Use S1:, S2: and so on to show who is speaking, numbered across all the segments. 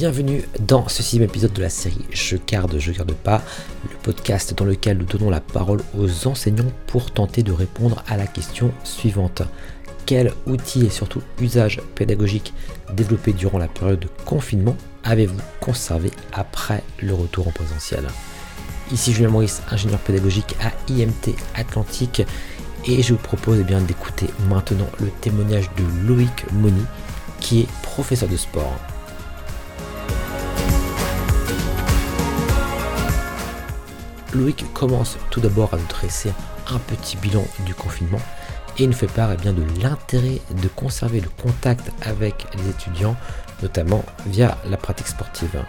S1: Bienvenue dans ce sixième épisode de la série Je garde, je garde pas, le podcast dans lequel nous donnons la parole aux enseignants pour tenter de répondre à la question suivante. Quel outil et surtout usage pédagogique développé durant la période de confinement avez-vous conservé après le retour en présentiel? Ici Julien Maurice, ingénieur pédagogique à IMT Atlantique et je vous propose eh d'écouter maintenant le témoignage de Loïc Moni qui est professeur de sport. Loïc commence tout d'abord à nous dresser un petit bilan du confinement et nous fait part eh bien, de l'intérêt de conserver le contact avec les étudiants, notamment via la pratique sportive.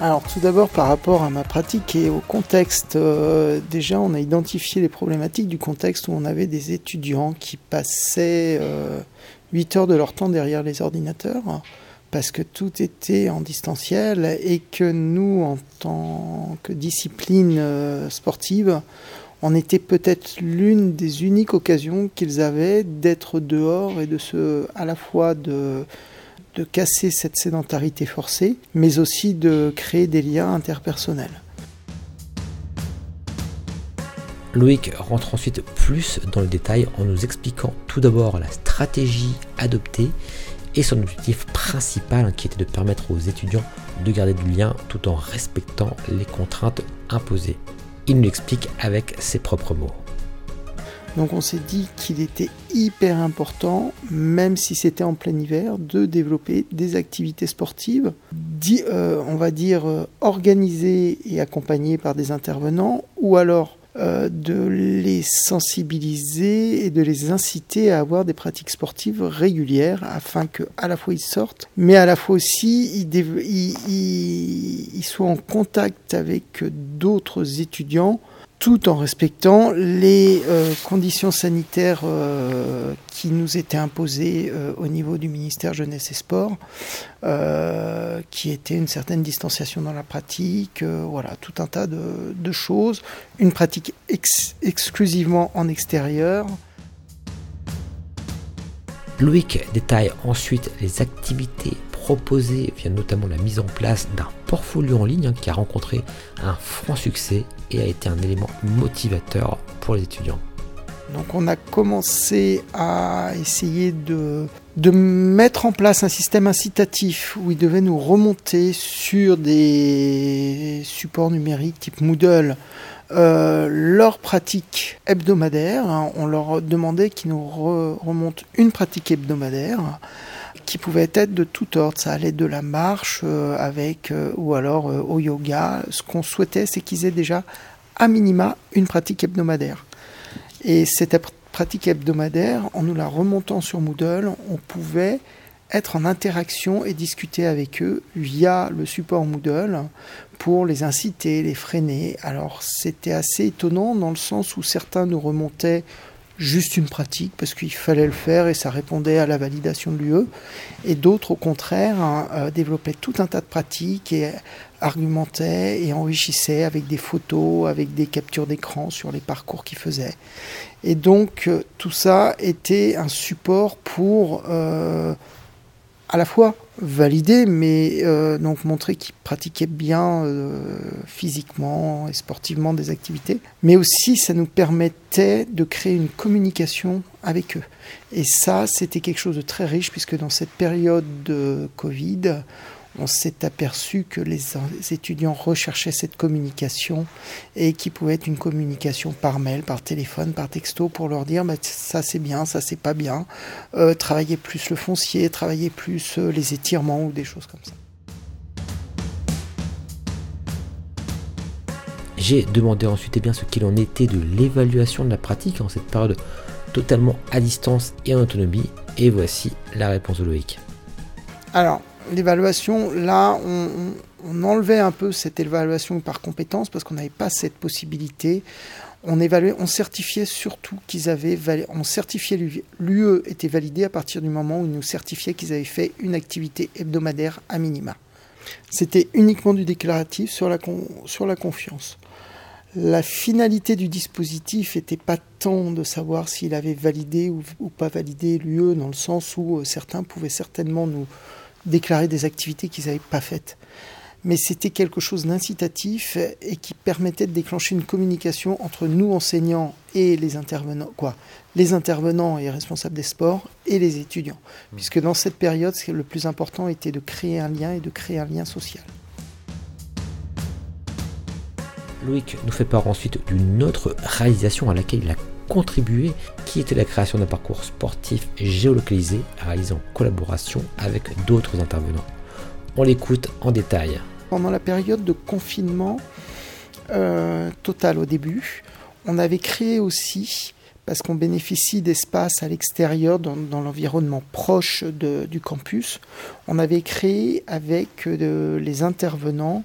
S2: Alors tout d'abord par rapport à ma pratique et au contexte, euh, déjà on a identifié les problématiques du contexte où on avait des étudiants qui passaient 8 euh, heures de leur temps derrière les ordinateurs parce que tout était en distanciel et que nous, en tant que discipline euh, sportive, on était peut-être l'une des uniques occasions qu'ils avaient d'être dehors et de se, à la fois de, de casser cette sédentarité forcée, mais aussi de créer des liens interpersonnels.
S1: Loïc rentre ensuite plus dans le détail en nous expliquant tout d'abord la stratégie adoptée et son objectif principal qui était de permettre aux étudiants de garder du lien tout en respectant les contraintes imposées. Il nous l'explique avec ses propres mots.
S2: Donc on s'est dit qu'il était hyper important, même si c'était en plein hiver, de développer des activités sportives, euh, on va dire euh, organisées et accompagnées par des intervenants, ou alors euh, de les sensibiliser et de les inciter à avoir des pratiques sportives régulières afin que à la fois ils sortent, mais à la fois aussi ils soient en contact avec d'autres étudiants tout en respectant les euh, conditions sanitaires euh, qui nous étaient imposées euh, au niveau du ministère Jeunesse et Sport, qui était une certaine distanciation dans la pratique, voilà, tout un tas de, choses, une pratique exclusivement en extérieur.
S1: Loïc détaille ensuite les activités proposé via notamment la mise en place d'un portfolio en ligne hein, qui a rencontré un franc succès et a été un élément motivateur pour les étudiants.
S2: Donc on a commencé à essayer de, de mettre en place un système incitatif où ils devaient nous remonter sur des supports numériques type Moodle euh, leur pratique hebdomadaire. Hein. On leur demandait qu'ils nous remontent une pratique hebdomadaire qui pouvait être de tout ordre. Ça allait de la marche euh, avec euh, ou alors euh, au yoga. Ce qu'on souhaitait, c'est qu'ils aient déjà à minima une pratique hebdomadaire. Et cette pratique hebdomadaire, en nous la remontant sur Moodle, on pouvait être en interaction et discuter avec eux via le support Moodle pour les inciter, les freiner. Alors c'était assez étonnant dans le sens où certains nous remontaient juste une pratique parce qu'il fallait le faire et ça répondait à la validation de l'UE. Et d'autres, au contraire, hein, euh, développaient tout un tas de pratiques et argumentaient et enrichissaient avec des photos, avec des captures d'écran sur les parcours qu'ils faisaient. Et donc, euh, tout ça était un support pour euh, à la fois valider, mais euh, donc montrer qu'ils pratiquaient bien euh, physiquement et sportivement des activités, mais aussi ça nous permettait de créer une communication avec eux. Et ça, c'était quelque chose de très riche, puisque dans cette période de Covid, on s'est aperçu que les étudiants recherchaient cette communication et qui pouvait être une communication par mail, par téléphone, par texto pour leur dire bah, ça c'est bien, ça c'est pas bien, euh, travailler plus le foncier, travailler plus euh, les étirements ou des choses comme ça.
S1: J'ai demandé ensuite eh bien, ce qu'il en était de l'évaluation de la pratique en cette période totalement à distance et en autonomie. Et voici la réponse de Loïc.
S2: Alors, l'évaluation, là, on, enlevait un peu cette évaluation par compétence parce qu'on n'avait pas cette possibilité. On évaluait, on certifiait surtout qu'ils avaient, on certifiait l'UE était validé à partir du moment où ils nous certifiaient qu'ils avaient fait une activité hebdomadaire à minima. C'était uniquement du déclaratif sur la, sur la confiance. La finalité du dispositif n'était pas tant de savoir s'il avait validé ou, pas validé l'UE, dans le sens où euh, certains pouvaient certainement nous, déclarer des activités qu'ils n'avaient pas faites. Mais c'était quelque chose d'incitatif et qui permettait de déclencher une communication entre nous enseignants et les intervenants, quoi, les intervenants et responsables des sports et les étudiants. Mmh. Puisque dans cette période, le plus important était de créer un lien et de créer un lien social.
S1: Loïc nous fait part ensuite d'une autre réalisation à laquelle il a contribué, qui était la création d'un parcours sportif géolocalisé réalisé en collaboration avec d'autres intervenants. On l'écoute en détail.
S2: Pendant la période de confinement euh, total au début, on avait créé aussi, parce qu'on bénéficie d'espaces à l'extérieur, dans, l'environnement proche du campus, on avait créé avec euh, les intervenants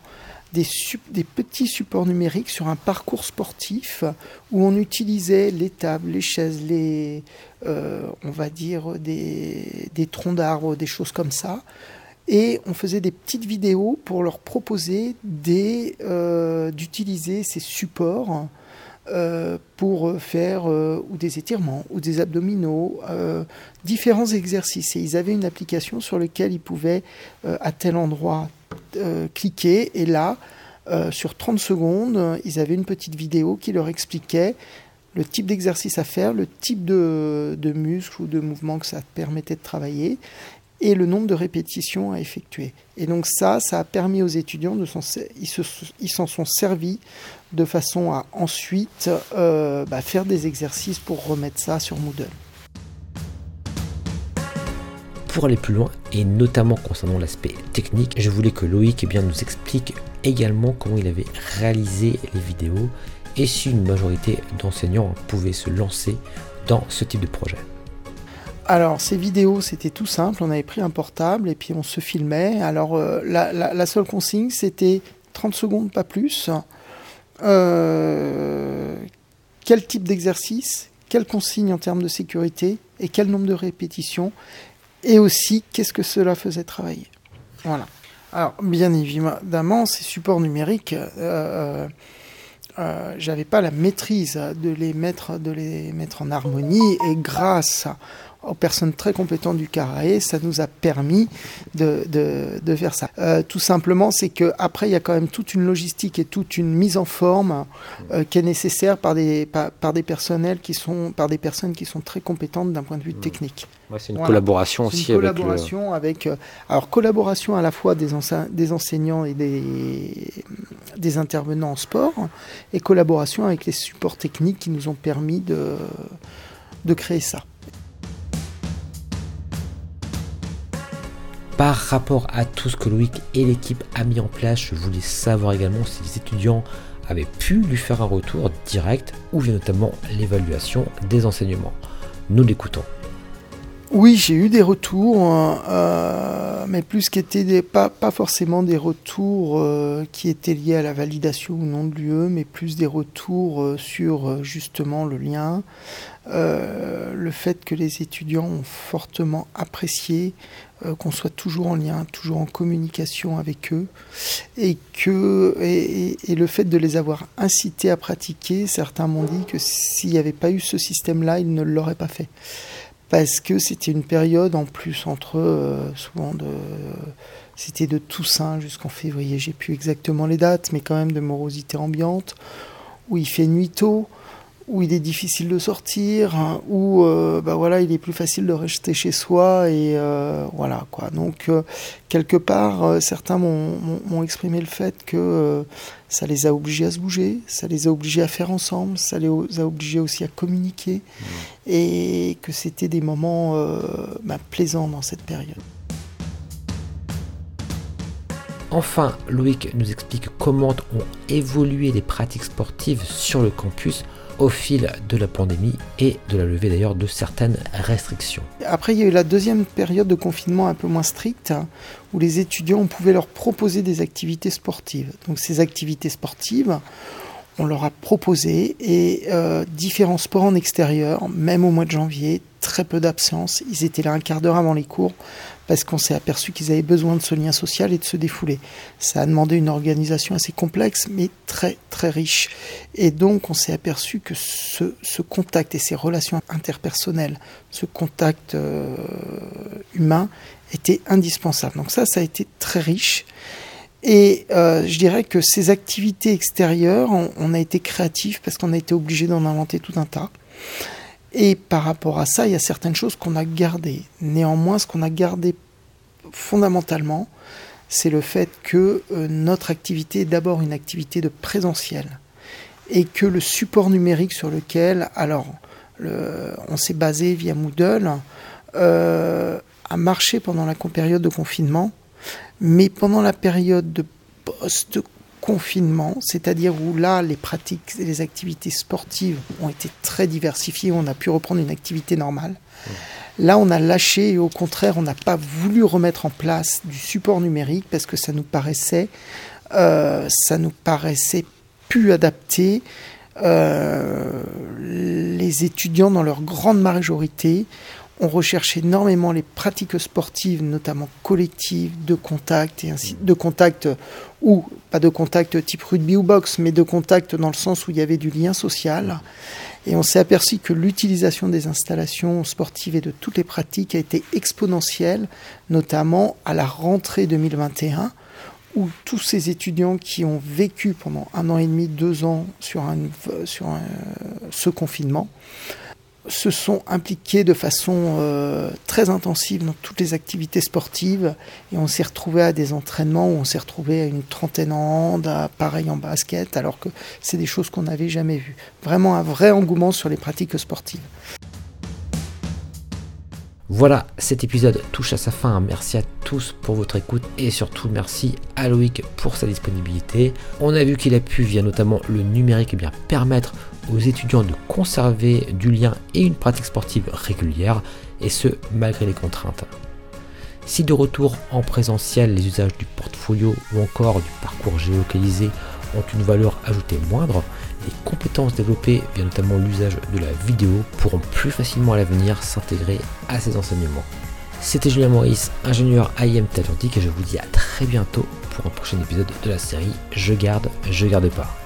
S2: des, petits supports numériques sur un parcours sportif où on utilisait les tables, les chaises, les, euh, on va dire des, troncs d'arbres, des choses comme ça. Et on faisait des petites vidéos pour leur proposer euh, d'utiliser ces supports euh, pour faire des étirements ou des abdominaux, différents exercices. Et ils avaient une application sur laquelle ils pouvaient à tel endroit cliquer et là, euh, sur 30 secondes, ils avaient une petite vidéo qui leur expliquait le type d'exercice à faire, le type de, de muscle ou de mouvement que ça permettait de travailler et le nombre de répétitions à effectuer. Et donc ça, ça a permis aux étudiants de s'en, ils, s'en sont servis de façon à ensuite euh, bah, faire des exercices pour remettre ça sur Moodle
S1: pour aller plus loin, et notamment concernant l'aspect technique, je voulais que Loïc eh nous explique également comment il avait réalisé les vidéos et si une majorité d'enseignants pouvaient se lancer dans ce type de projet.
S2: Alors ces vidéos c'était tout simple, on avait pris un portable et puis on se filmait. Alors euh, la, seule consigne c'était 30 secondes pas plus. Euh, quel type d'exercice, quelle consigne en termes de sécurité et quel nombre de répétitions et aussi qu'est-ce que cela faisait travailler. Voilà. Alors, bien évidemment, ces supports numériques, euh, euh, euh j'avais pas la maîtrise de les mettre, de les mettre en harmonie, et grâce aux personnes très compétentes du CARAE, ça nous a permis de, de, faire ça. Euh, tout simplement, c'est qu'après, il y a quand même toute une logistique et toute une mise en forme euh, qui est nécessaire par des, par, des personnels qui sont, par des personnes qui sont très compétentes d'un point de vue mmh. technique.
S1: c'est une collaboration aussi une
S2: collaboration avec, euh, alors collaboration à la fois des, des enseignants et des, des intervenants en sport, et collaboration avec les supports techniques qui nous ont permis de, de créer ça.
S1: Par rapport à tout ce que Loïc et l'équipe a mis en place, je voulais savoir également si les étudiants avaient pu lui faire un retour direct ou bien notamment l'évaluation des enseignements. Nous l'écoutons.
S2: Oui, j'ai eu des retours, hein, euh, mais plus qui étaient pas, pas forcément des retours euh, qui étaient liés à la validation ou non de l'UE, mais plus des retours euh, sur justement le lien, le fait que les étudiants ont fortement apprécié qu'on soit toujours en lien, toujours en communication avec eux, et que et, et le fait de les avoir incités à pratiquer, certains m'ont dit que s'il n'y avait pas eu ce système-là, ils ne l'auraient pas fait parce que c'était une période en plus entre euh, souvent de c'était de Toussaint jusqu'en février, j'ai plus exactement les dates, mais quand même de morosité ambiante, où il fait nuit tôt, où il est difficile de sortir, hein, où euh, bah voilà, il est plus facile de rester chez soi et euh, voilà quoi. Donc euh, quelque part, certains m'ont exprimé le fait que ça les a obligés à se bouger, ça les a obligés à faire ensemble, ça les a obligés aussi à communiquer mmh. et que c'était des moments bah, plaisants dans cette période.
S1: Enfin, Loïc nous explique comment ont évolué les pratiques sportives sur le campus au fil de la pandémie et de la levée d'ailleurs de certaines restrictions.
S2: Après, il y a eu la deuxième période de confinement un peu moins stricte, hein, où les étudiants, on pouvait leur proposer des activités sportives. Donc ces activités sportives, on leur a proposé et euh, différents sports en extérieur, même au mois de janvier, très peu d'absence. Ils étaient là un quart d'heure avant les cours parce qu'on s'est aperçu qu'ils avaient besoin de ce lien social et de se défouler. Ça a demandé une organisation assez complexe, mais très très riche. Et donc on s'est aperçu que ce, contact et ces relations interpersonnelles, ce contact euh, humain était indispensable. Donc ça, ça a été très riche. Et euh, je dirais que ces activités extérieures, on, a été créatifs parce qu'on a été obligé d'en inventer tout un tas. Et par rapport à ça, il y a certaines choses qu'on a gardées. Néanmoins, ce qu'on a gardé fondamentalement, c'est le fait que euh, notre activité est d'abord une activité de présentiel et que le support numérique sur lequel, alors, on s'est basé via Moodle, euh, a marché pendant la période de confinement, mais pendant la période de post-confinement, c'est-à-dire où là, les pratiques et les activités sportives ont été très diversifiées, on a pu reprendre une activité normale. Là, on a lâché et au contraire, on n'a pas voulu remettre en place du support numérique parce que ça nous paraissait, euh, ça nous paraissait plus adapté. Euh, les étudiants, dans leur grande majorité, on recherche énormément les pratiques sportives, notamment collectives, de contact, et ainsi, de contact, ou pas de contact type rugby ou boxe, mais de contact dans le sens où il y avait du lien social. Et on s'est aperçu que l'utilisation des installations sportives et de toutes les pratiques a été exponentielle, notamment à la rentrée 2021, où tous ces étudiants qui ont vécu pendant un an et demi, deux ans sur, ce confinement, se sont impliqués de façon euh, très intensive dans toutes les activités sportives et on s'est retrouvé à des entraînements où on s'est retrouvé à une trentaine en à pareil en basket, alors que c'est des choses qu'on n'avait jamais vues. Vraiment un vrai engouement sur les pratiques sportives.
S1: Voilà, cet épisode touche à sa fin. Merci à tous pour votre écoute et surtout merci à Loïc pour sa disponibilité. On a vu qu'il a pu, via notamment le numérique, eh bien, permettre aux étudiants de conserver du lien et une pratique sportive régulière, et ce malgré les contraintes. Si de retour en présentiel, les usages du portfolio ou encore du parcours géolocalisé ont une valeur ajoutée moindre, les compétences développées via notamment l'usage de la vidéo pourront plus facilement à l'avenir s'intégrer à ces enseignements. C'était Julien Maurice, ingénieur IM Talentic et je vous dis à très bientôt pour un prochain épisode de la série Je garde, je garde pas.